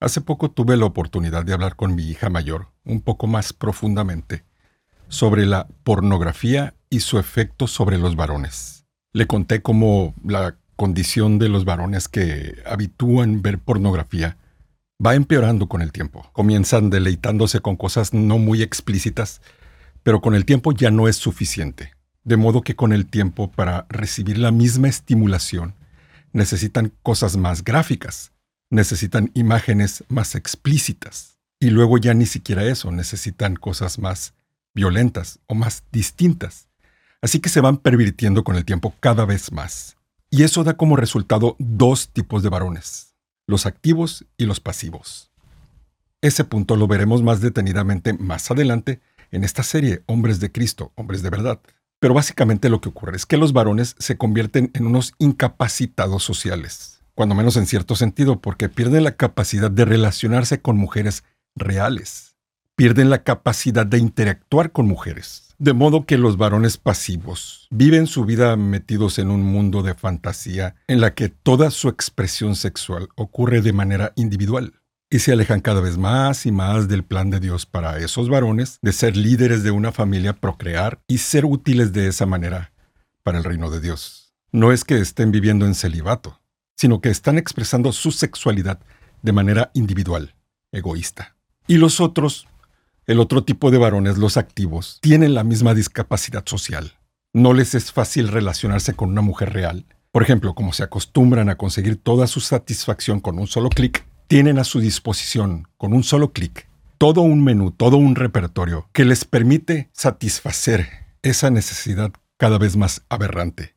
Hace poco tuve la oportunidad de hablar con mi hija mayor, un poco más profundamente, sobre la pornografía y su efecto sobre los varones. Le conté cómo la condición de los varones que habitúan ver pornografía va empeorando con el tiempo. Comienzan deleitándose con cosas no muy explícitas, pero con el tiempo ya no es suficiente. De modo que con el tiempo, para recibir la misma estimulación, necesitan cosas más gráficas, necesitan imágenes más explícitas. Y luego ya ni siquiera eso, necesitan cosas más violentas o más distintas. Así que se van pervirtiendo con el tiempo cada vez más. Y eso da como resultado dos tipos de varones, los activos y los pasivos. Ese punto lo veremos más detenidamente más adelante en esta serie Hombres de Cristo, Hombres de Verdad. Pero básicamente lo que ocurre es que los varones se convierten en unos incapacitados sociales, cuando menos en cierto sentido, porque pierden la capacidad de relacionarse con mujeres reales, pierden la capacidad de interactuar con mujeres. De modo que los varones pasivos viven su vida metidos en un mundo de fantasía en la que toda su expresión sexual ocurre de manera individual y se alejan cada vez más y más del plan de Dios para esos varones de ser líderes de una familia, procrear y ser útiles de esa manera para el reino de Dios. No es que estén viviendo en celibato, sino que están expresando su sexualidad de manera individual, egoísta. Y los otros, el otro tipo de varones, los activos, tienen la misma discapacidad social. No les es fácil relacionarse con una mujer real. Por ejemplo, como se acostumbran a conseguir toda su satisfacción con un solo clic, tienen a su disposición, con un solo clic, todo un menú, todo un repertorio que les permite satisfacer esa necesidad cada vez más aberrante.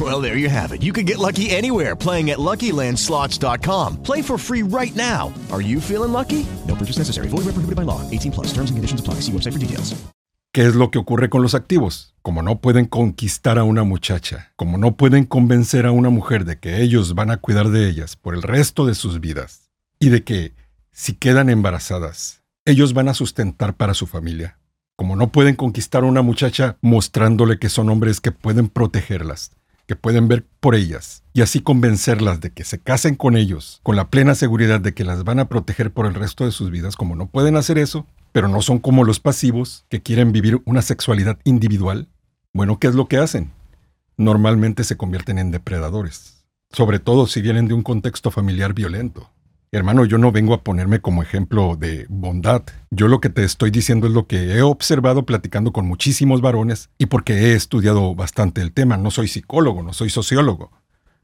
Well, there you have it. You can get lucky anywhere playing at LuckyLandSlots.com. Play for free right now. Are you feeling lucky? No purchase necessary. Void where prohibited by law. 18 plus. Terms and conditions apply. See website for details. ¿Qué es lo que ocurre con los activos? Como no pueden conquistar a una muchacha, como no pueden convencer a una mujer de que ellos van a cuidar de ellas por el resto de sus vidas, y de que, si quedan embarazadas, ellos van a sustentar para su familia. Como no pueden conquistar a una muchacha mostrándole que son hombres que pueden protegerlas, que pueden ver por ellas, y así convencerlas de que se casen con ellos, con la plena seguridad de que las van a proteger por el resto de sus vidas, como no pueden hacer eso, pero no son como los pasivos que quieren vivir una sexualidad individual, bueno, ¿qué es lo que hacen? Normalmente se convierten en depredadores, sobre todo si vienen de un contexto familiar violento. Hermano, yo no vengo a ponerme como ejemplo de bondad. Yo lo que te estoy diciendo es lo que he observado platicando con muchísimos varones y porque he estudiado bastante el tema. No soy psicólogo, no soy sociólogo,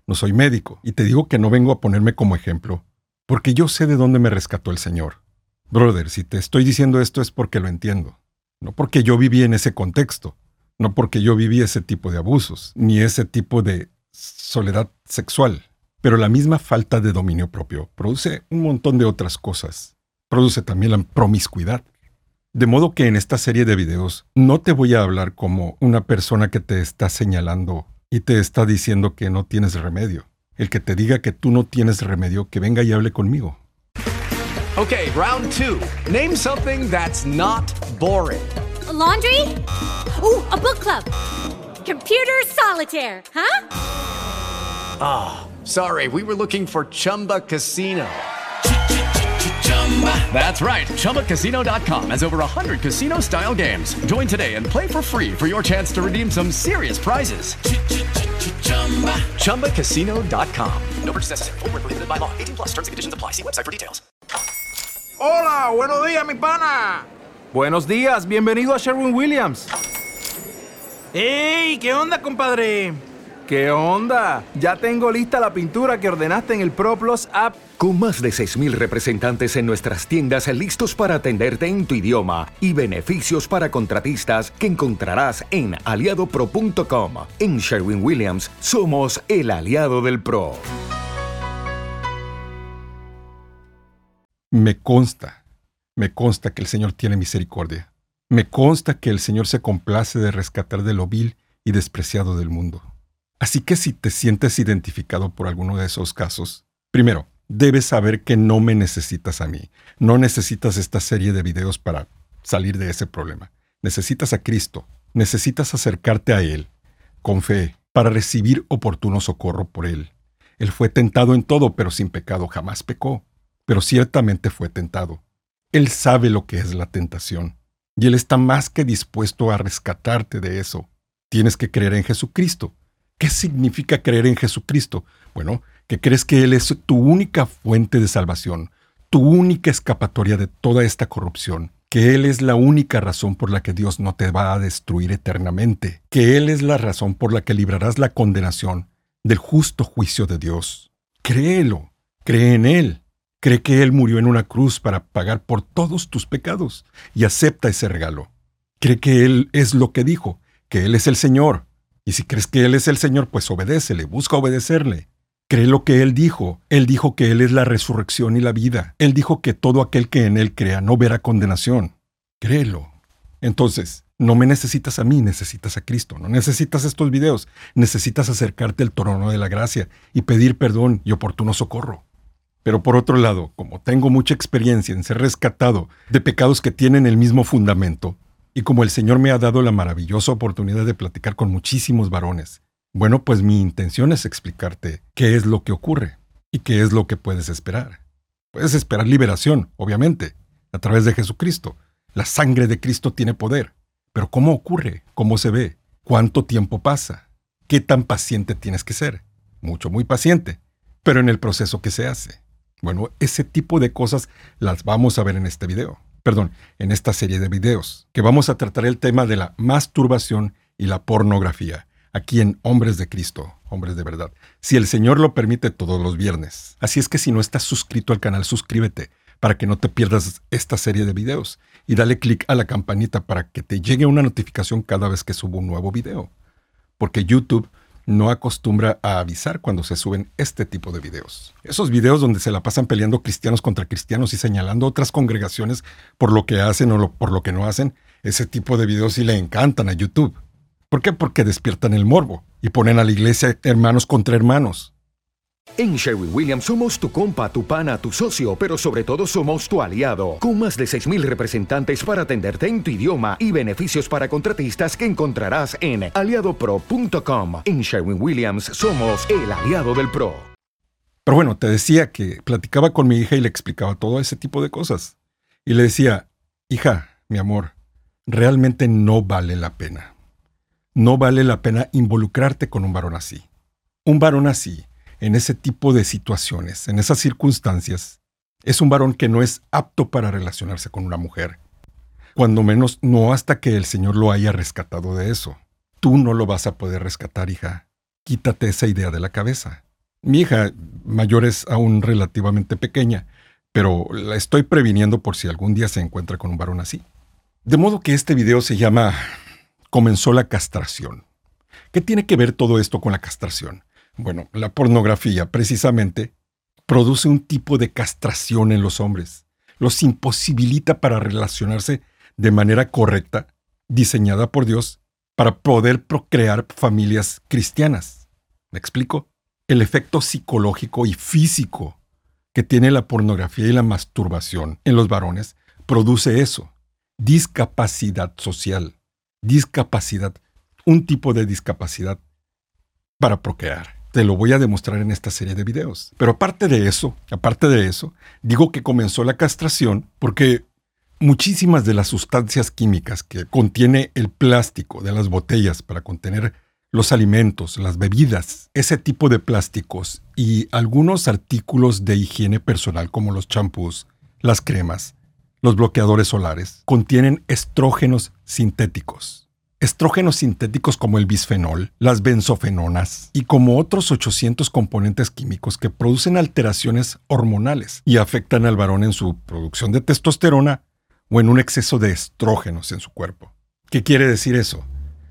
no soy médico. Y te digo que no vengo a ponerme como ejemplo, porque yo sé de dónde me rescató el Señor. Brother, si te estoy diciendo esto es porque lo entiendo, no porque yo viví en ese contexto. No porque yo viví ese tipo de abusos, ni ese tipo de soledad sexual. Pero la misma falta de dominio propio produce un montón de otras cosas. Produce también la promiscuidad. De modo que en esta serie de videos no te voy a hablar como una persona que te está señalando y te está diciendo que no tienes remedio. El que te diga que tú no tienes remedio, que venga y hable conmigo. Okay, round two. Name something that's not boring. laundry? Ooh, a book club. Computer solitaire, huh? Ah, oh, sorry, we were looking for Chumba Casino. That's right. ChumbaCasino.com has over 100 casino style games. Join today and play for free for your chance to redeem some serious prizes. ChumbaCasino.com. No purchase necessary. Full prohibited by law. 18 plus terms and conditions apply. See website for details. Hola, buenos días, mi pana. Buenos días, bienvenido a Sherwin Williams. ¡Ey! ¿Qué onda, compadre? ¿Qué onda? Ya tengo lista la pintura que ordenaste en el ProPlus app. Con más de 6.000 representantes en nuestras tiendas listos para atenderte en tu idioma y beneficios para contratistas que encontrarás en aliadopro.com. En Sherwin Williams somos el aliado del PRO. Me consta, me consta que el Señor tiene misericordia. Me consta que el Señor se complace de rescatar de lo vil y despreciado del mundo. Así que si te sientes identificado por alguno de esos casos, primero, debes saber que no me necesitas a mí. No necesitas esta serie de videos para salir de ese problema. Necesitas a Cristo. Necesitas acercarte a Él con fe para recibir oportuno socorro por Él. Él fue tentado en todo, pero sin pecado jamás pecó. Pero ciertamente fue tentado. Él sabe lo que es la tentación. Y Él está más que dispuesto a rescatarte de eso. Tienes que creer en Jesucristo ¿Qué significa creer en Jesucristo? Bueno, que crees que Él es tu única fuente de salvación, tu única escapatoria de toda esta corrupción, que Él es la única razón por la que Dios no te va a destruir eternamente, que Él es la razón por la que librarás la condenación del justo juicio de Dios. Créelo, cree en Él, cree que Él murió en una cruz para pagar por todos tus pecados y acepta ese regalo. Cree que Él es lo que dijo, que Él es el Señor, y si crees que Él es el Señor, pues obedécele, busca obedecerle. Cree lo que Él dijo. Él dijo que Él es la resurrección y la vida. Él dijo que todo aquel que en Él crea no verá condenación. Créelo. Entonces, no me necesitas a mí, necesitas a Cristo. No necesitas estos videos. Necesitas acercarte al trono de la gracia y pedir perdón y oportuno socorro. Pero por otro lado, como tengo mucha experiencia en ser rescatado de pecados que tienen el mismo fundamento, y como el Señor me ha dado la maravillosa oportunidad de platicar con muchísimos varones, bueno, pues mi intención es explicarte qué es lo que ocurre y qué es lo que puedes esperar. Puedes esperar liberación, obviamente, a través de Jesucristo. La sangre de Cristo tiene poder. Pero ¿cómo ocurre? ¿Cómo se ve? ¿Cuánto tiempo pasa? ¿Qué tan paciente tienes que ser? Mucho, muy paciente. Pero en el proceso que se hace. Bueno, ese tipo de cosas las vamos a ver en este video perdón, en esta serie de videos, que vamos a tratar el tema de la masturbación y la pornografía, aquí en Hombres de Cristo, Hombres de Verdad, si el Señor lo permite todos los viernes. Así es que si no estás suscrito al canal, suscríbete para que no te pierdas esta serie de videos y dale clic a la campanita para que te llegue una notificación cada vez que subo un nuevo video. Porque YouTube no acostumbra a avisar cuando se suben este tipo de videos. Esos videos donde se la pasan peleando cristianos contra cristianos y señalando otras congregaciones por lo que hacen o por lo que no hacen, ese tipo de videos sí le encantan a YouTube. ¿Por qué? Porque despiertan el morbo y ponen a la iglesia hermanos contra hermanos. En Sherwin Williams somos tu compa, tu pana, tu socio, pero sobre todo somos tu aliado, con más de 6.000 representantes para atenderte en tu idioma y beneficios para contratistas que encontrarás en aliadopro.com. En Sherwin Williams somos el aliado del PRO. Pero bueno, te decía que platicaba con mi hija y le explicaba todo ese tipo de cosas. Y le decía, hija, mi amor, realmente no vale la pena. No vale la pena involucrarte con un varón así. Un varón así en ese tipo de situaciones, en esas circunstancias, es un varón que no es apto para relacionarse con una mujer. Cuando menos no hasta que el Señor lo haya rescatado de eso. Tú no lo vas a poder rescatar, hija. Quítate esa idea de la cabeza. Mi hija mayor es aún relativamente pequeña, pero la estoy previniendo por si algún día se encuentra con un varón así. De modo que este video se llama comenzó la castración. ¿Qué tiene que ver todo esto con la castración? Bueno, la pornografía precisamente produce un tipo de castración en los hombres. Los imposibilita para relacionarse de manera correcta, diseñada por Dios, para poder procrear familias cristianas. ¿Me explico? El efecto psicológico y físico que tiene la pornografía y la masturbación en los varones produce eso. Discapacidad social. Discapacidad. Un tipo de discapacidad para procrear. Te lo voy a demostrar en esta serie de videos. Pero aparte de eso, aparte de eso, digo que comenzó la castración porque muchísimas de las sustancias químicas que contiene el plástico de las botellas para contener los alimentos, las bebidas, ese tipo de plásticos y algunos artículos de higiene personal como los champús, las cremas, los bloqueadores solares, contienen estrógenos sintéticos. Estrógenos sintéticos como el bisfenol, las benzofenonas y como otros 800 componentes químicos que producen alteraciones hormonales y afectan al varón en su producción de testosterona o en un exceso de estrógenos en su cuerpo. ¿Qué quiere decir eso?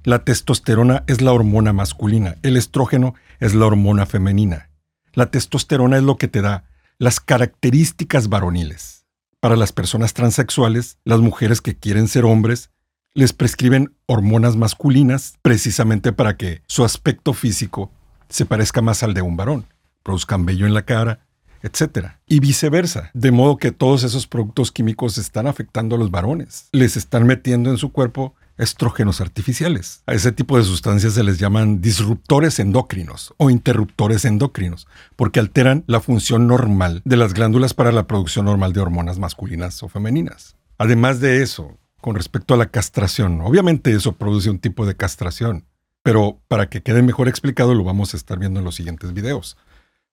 La testosterona es la hormona masculina, el estrógeno es la hormona femenina. La testosterona es lo que te da las características varoniles. Para las personas transexuales, las mujeres que quieren ser hombres, les prescriben hormonas masculinas precisamente para que su aspecto físico se parezca más al de un varón, produzcan vello en la cara, etc. Y viceversa, de modo que todos esos productos químicos están afectando a los varones, les están metiendo en su cuerpo estrógenos artificiales. A ese tipo de sustancias se les llaman disruptores endocrinos o interruptores endocrinos, porque alteran la función normal de las glándulas para la producción normal de hormonas masculinas o femeninas. Además de eso, con respecto a la castración, obviamente eso produce un tipo de castración, pero para que quede mejor explicado lo vamos a estar viendo en los siguientes videos.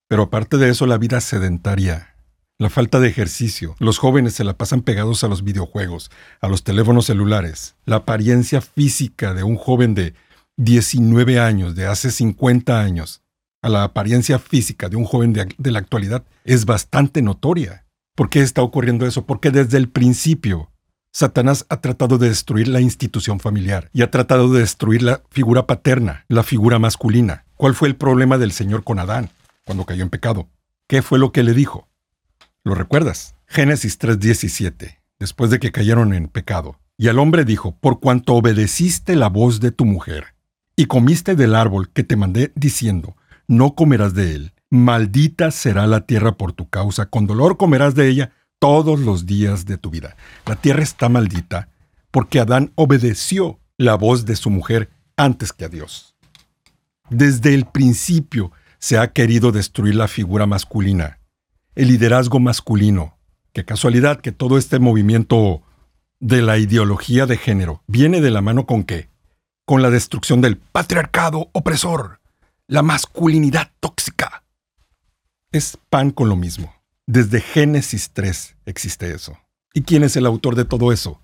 Pero aparte de eso, la vida sedentaria la falta de ejercicio. Los jóvenes se la pasan pegados a los videojuegos, a los teléfonos celulares. La apariencia física de un joven de 19 años, de hace 50 años, a la apariencia física de un joven de, de la actualidad es bastante notoria. ¿Por qué está ocurriendo eso? Porque desde el principio Satanás ha tratado de destruir la institución familiar y ha tratado de destruir la figura paterna, la figura masculina. ¿Cuál fue el problema del Señor con Adán cuando cayó en pecado? ¿Qué fue lo que le dijo? ¿Lo recuerdas? Génesis 3:17, después de que cayeron en pecado. Y al hombre dijo, por cuanto obedeciste la voz de tu mujer, y comiste del árbol que te mandé diciendo, no comerás de él, maldita será la tierra por tu causa, con dolor comerás de ella todos los días de tu vida. La tierra está maldita porque Adán obedeció la voz de su mujer antes que a Dios. Desde el principio se ha querido destruir la figura masculina el liderazgo masculino. Qué casualidad que todo este movimiento de la ideología de género viene de la mano con qué? Con la destrucción del patriarcado opresor, la masculinidad tóxica. Es pan con lo mismo. Desde Génesis 3 existe eso. ¿Y quién es el autor de todo eso?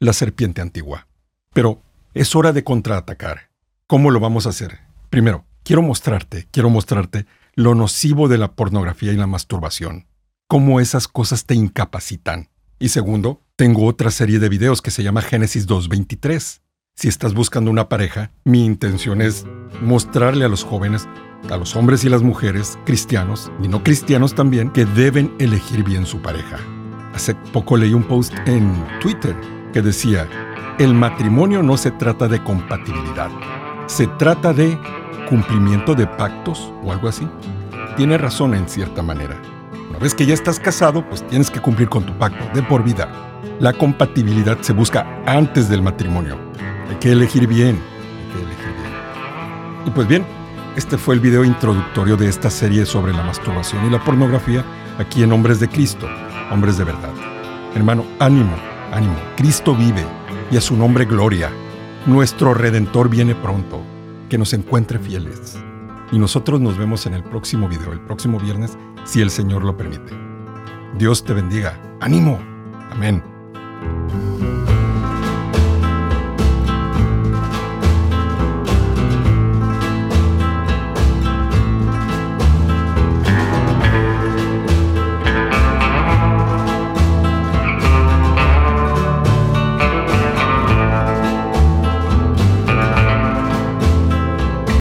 La serpiente antigua. Pero es hora de contraatacar. ¿Cómo lo vamos a hacer? Primero, quiero mostrarte, quiero mostrarte lo nocivo de la pornografía y la masturbación, cómo esas cosas te incapacitan. Y segundo, tengo otra serie de videos que se llama Génesis 2.23. Si estás buscando una pareja, mi intención es mostrarle a los jóvenes, a los hombres y las mujeres, cristianos y no cristianos también, que deben elegir bien su pareja. Hace poco leí un post en Twitter que decía, el matrimonio no se trata de compatibilidad, se trata de cumplimiento de pactos o algo así. Tiene razón en cierta manera. Una vez que ya estás casado, pues tienes que cumplir con tu pacto de por vida. La compatibilidad se busca antes del matrimonio. Hay que elegir bien. Y pues bien, este fue el video introductorio de esta serie sobre la masturbación y la pornografía aquí en Hombres de Cristo, Hombres de Verdad. Hermano, ánimo, ánimo. Cristo vive y a su nombre gloria. Nuestro Redentor viene pronto que nos encuentre fieles. Y nosotros nos vemos en el próximo video, el próximo viernes, si el Señor lo permite. Dios te bendiga. ¡Ánimo! Amén.